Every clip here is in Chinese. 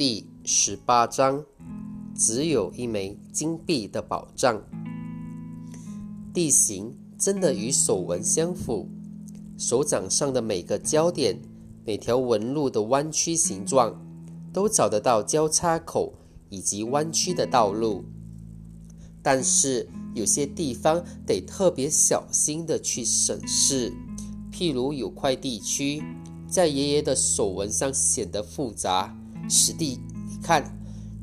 第十八章，只有一枚金币的宝藏。地形真的与手纹相符，手掌上的每个焦点、每条纹路的弯曲形状，都找得到交叉口以及弯曲的道路。但是有些地方得特别小心的去审视，譬如有块地区。在爷爷的手纹上显得复杂。实地你看，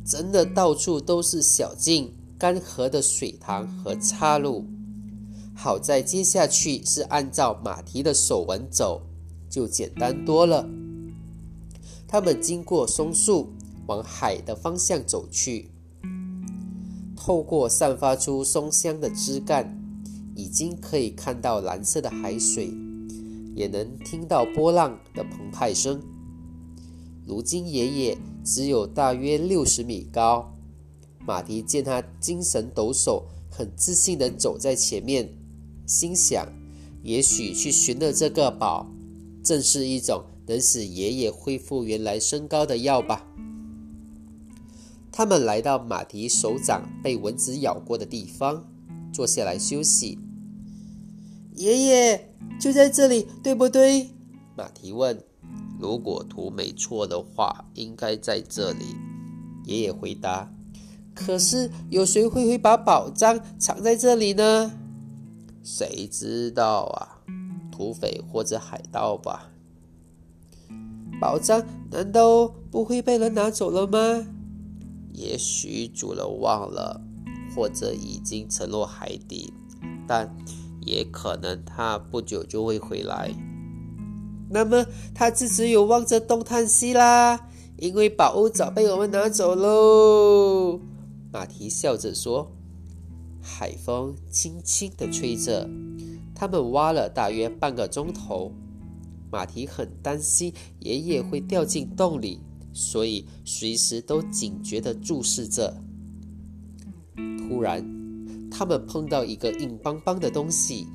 真的到处都是小径、干涸的水塘和岔路。好在接下去是按照马蹄的手纹走，就简单多了。他们经过松树，往海的方向走去。透过散发出松香的枝干，已经可以看到蓝色的海水。也能听到波浪的澎湃声。如今爷爷只有大约六十米高，马蹄见他精神抖擞，很自信地走在前面，心想：也许去寻了这个宝，正是一种能使爷爷恢复原来身高的药吧。他们来到马蹄手掌被蚊子咬过的地方，坐下来休息。爷爷就在这里，对不对？马蹄问。如果图没错的话，应该在这里。爷爷回答。可是有谁会会把宝藏藏在这里呢？谁知道啊？土匪或者海盗吧。宝藏难道不会被人拿走了吗？也许主人忘了，或者已经沉落海底，但。也可能他不久就会回来。那么他自只有望着东叹息啦，因为宝物早被我们拿走喽。马蹄笑着说：“海风轻轻地吹着。”他们挖了大约半个钟头。马蹄很担心爷爷会掉进洞里，所以随时都警觉地注视着。突然。他们碰到一个硬邦邦的东西，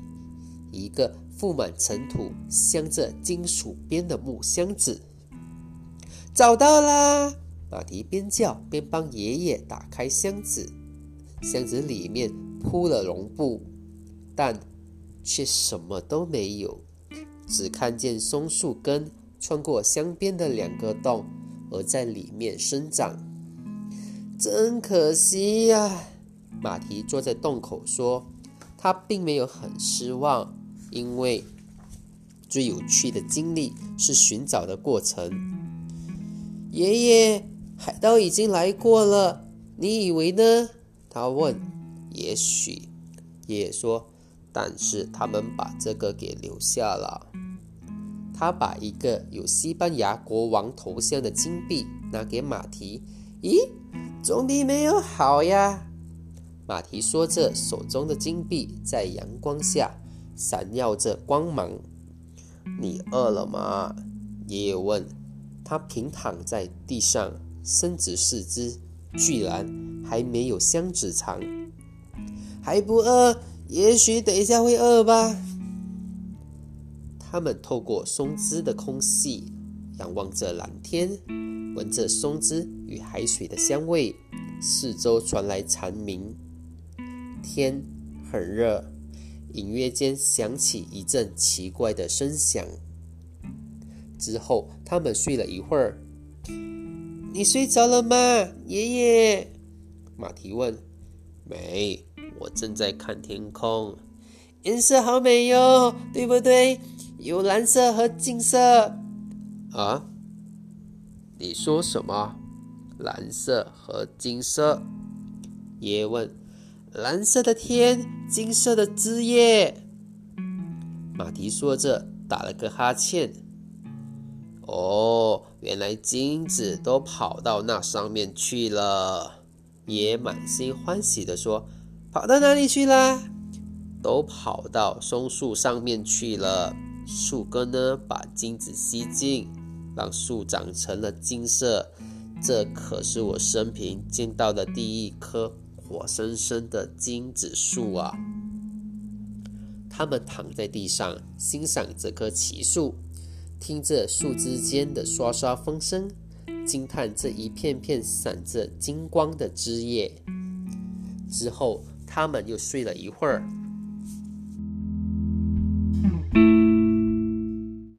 一个覆满尘土、镶着金属边的木箱子。找到啦！马蹄边叫边帮爷爷打开箱子。箱子里面铺了绒布，但却什么都没有，只看见松树根穿过箱边的两个洞，而在里面生长。真可惜呀！马蹄坐在洞口说：“他并没有很失望，因为最有趣的经历是寻找的过程。”爷爷，海盗已经来过了，你以为呢？他问。“也许。”爷爷说，“但是他们把这个给留下了。”他把一个有西班牙国王头像的金币拿给马蹄。“咦，总比没有好呀。”马蹄说着，手中的金币在阳光下闪耀着光芒。你饿了吗？爷爷问。他平躺在地上，伸直四肢，居然还没有箱子长。还不饿？也许等一下会饿吧。他们透过松枝的空隙，仰望着蓝天，闻着松枝与海水的香味，四周传来蝉鸣。天很热，隐约间响起一阵奇怪的声响。之后，他们睡了一会儿。你睡着了吗，爷爷？马蹄问。没，我正在看天空。颜色好美哟，对不对？有蓝色和金色。啊？你说什么？蓝色和金色？爷爷问。蓝色的天，金色的枝叶。马蹄说着，打了个哈欠。哦，原来金子都跑到那上面去了。爷满心欢喜地说：“跑到哪里去了？都跑到松树上面去了。树根呢，把金子吸进，让树长成了金色。这可是我生平见到的第一棵。”活生生的金子树啊！他们躺在地上欣赏这棵奇树，听着树枝间的刷刷风声，惊叹这一片片闪着金光的枝叶。之后，他们又睡了一会儿。